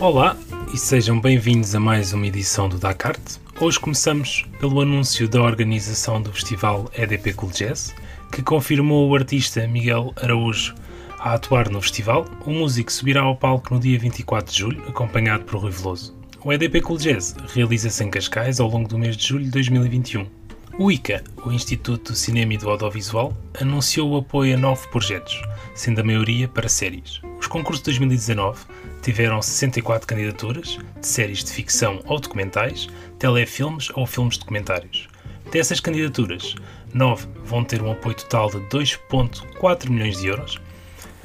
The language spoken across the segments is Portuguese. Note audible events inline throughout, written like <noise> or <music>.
Olá e sejam bem-vindos a mais uma edição do Dakart. Hoje começamos pelo anúncio da organização do festival EDP Cool Jazz, que confirmou o artista Miguel Araújo a atuar no festival. O músico subirá ao palco no dia 24 de julho, acompanhado por Rui Veloso. O EDP Cool Jazz realiza-se em Cascais ao longo do mês de julho de 2021. O ICA, o Instituto do Cinema e do Audiovisual, anunciou o apoio a nove projetos, sendo a maioria para séries. Os concursos de 2019 tiveram 64 candidaturas, de séries de ficção ou documentais, telefilmes ou filmes documentários. Dessas candidaturas, 9 vão ter um apoio total de 2,4 milhões de euros.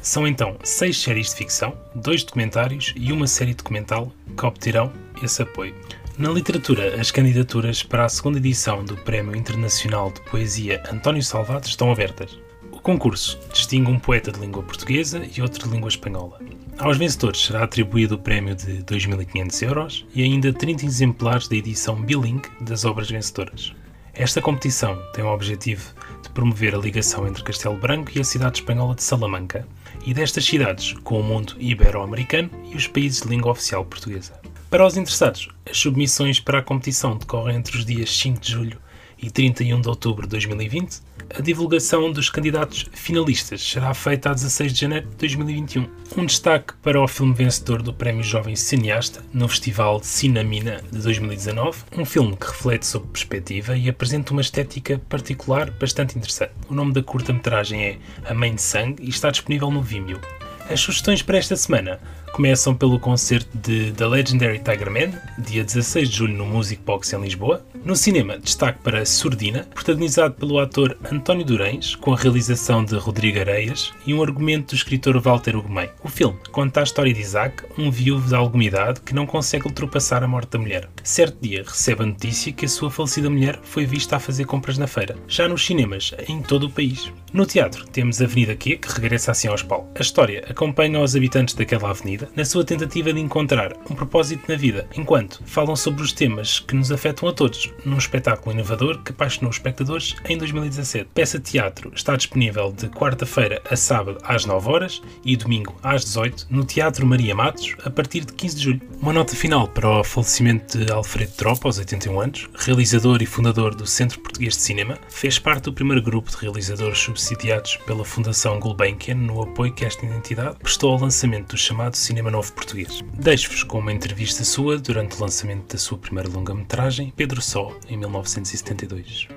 São então 6 séries de ficção, 2 documentários e uma série documental que obterão esse apoio. Na literatura, as candidaturas para a segunda edição do Prémio Internacional de Poesia António Salvato estão abertas. Concurso distingue um poeta de língua portuguesa e outro de língua espanhola. Aos vencedores será atribuído o prémio de 2.500 euros e ainda 30 exemplares da edição bilingue das obras vencedoras. Esta competição tem o objetivo de promover a ligação entre Castelo Branco e a cidade espanhola de Salamanca, e destas cidades com o mundo ibero-americano e os países de língua oficial portuguesa. Para os interessados, as submissões para a competição decorrem entre os dias 5 de julho e 31 de outubro de 2020. A divulgação dos candidatos finalistas será feita a 16 de janeiro de 2021. Um destaque para o filme vencedor do Prémio Jovem Cineasta no Festival Cinamina de 2019, um filme que reflete sobre perspectiva e apresenta uma estética particular bastante interessante. O nome da curta-metragem é A Mãe de Sangue e está disponível no Vimeo. As sugestões para esta semana começam pelo concerto de The Legendary Tiger Man, dia 16 de julho no Music Box em Lisboa. No cinema, destaque para Surdina, protagonizado pelo ator António Durães, com a realização de Rodrigo Areias e um argumento do escritor Walter Ugumem. O filme conta a história de Isaac, um viúvo de alguma idade que não consegue ultrapassar a morte da mulher. Certo dia, recebe a notícia que a sua falecida mulher foi vista a fazer compras na feira, já nos cinemas em todo o país. No teatro, temos Avenida Q, que regressa assim aos palcos. A história acompanha os habitantes daquela avenida na sua tentativa de encontrar um propósito na vida, enquanto falam sobre os temas que nos afetam a todos, num espetáculo inovador que apaixonou os espectadores em 2017. Peça teatro está disponível de quarta-feira a sábado às 9 horas e domingo às 18 no Teatro Maria Matos a partir de 15 de julho. Uma nota final para o falecimento de Alfredo Tropa, aos 81 anos, realizador e fundador do Centro Português de Cinema, fez parte do primeiro grupo de realizadores subsidiados pela Fundação Gulbenkian no apoio que esta entidade prestou ao lançamento do chamado Cinema Novo Português. Deixo-vos com uma entrevista sua durante o lançamento da sua primeira longa-metragem, Pedro Só, em 1972.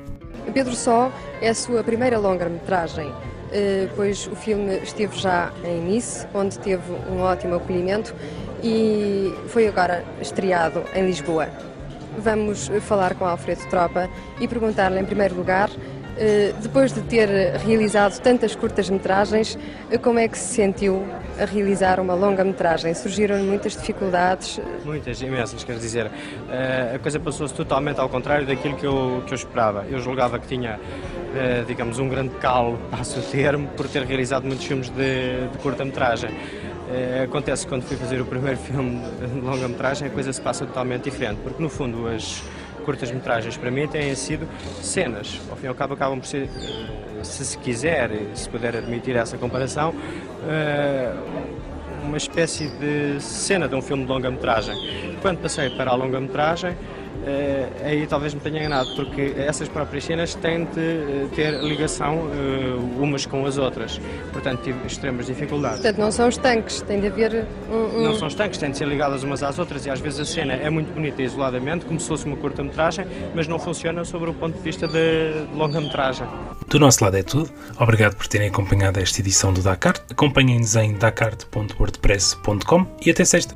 Pedro Só é a sua primeira longa-metragem, eh, pois o filme esteve já em Nice, onde teve um ótimo acolhimento e foi agora estreado em Lisboa. Vamos falar com Alfredo Tropa e perguntar-lhe, em primeiro lugar, depois de ter realizado tantas curtas-metragens, eh, como é que se sentiu a realizar uma longa-metragem? Surgiram muitas dificuldades? Muitas, imensas, quer dizer. Eh, a coisa passou-se totalmente ao contrário daquilo que eu, que eu esperava. Eu julgava que tinha, digamos, um grande calo, <laughs> passo o termo, por ter realizado muitos filmes de, de curta-metragem. Acontece que quando fui fazer o primeiro <laughs> filme de longa-metragem a coisa se passa totalmente diferente, porque no fundo as, curtas-metragens para mim têm sido cenas. Ao fim e ao cabo acabam por ser, se se quiser, se puder admitir essa comparação, eh, uma espécie de cena de um filme de longa-metragem. Quando passei para a longa-metragem, Uh, aí talvez me tenha enganado, porque essas próprias cenas têm de eh, ter ligação uh, umas com as outras. Portanto, tive extremas dificuldades. Portanto, não são estanques, tem de haver um, um... Não são estanques, têm de ser ligadas umas às outras e às vezes a cena é muito bonita isoladamente, como se fosse uma curta-metragem, mas não funciona sobre o ponto de vista de, de longa-metragem. Do nosso lado é tudo. Obrigado por terem acompanhado esta edição do Dakar. Acompanhem-nos em dakar.wordpress.com e até sexta.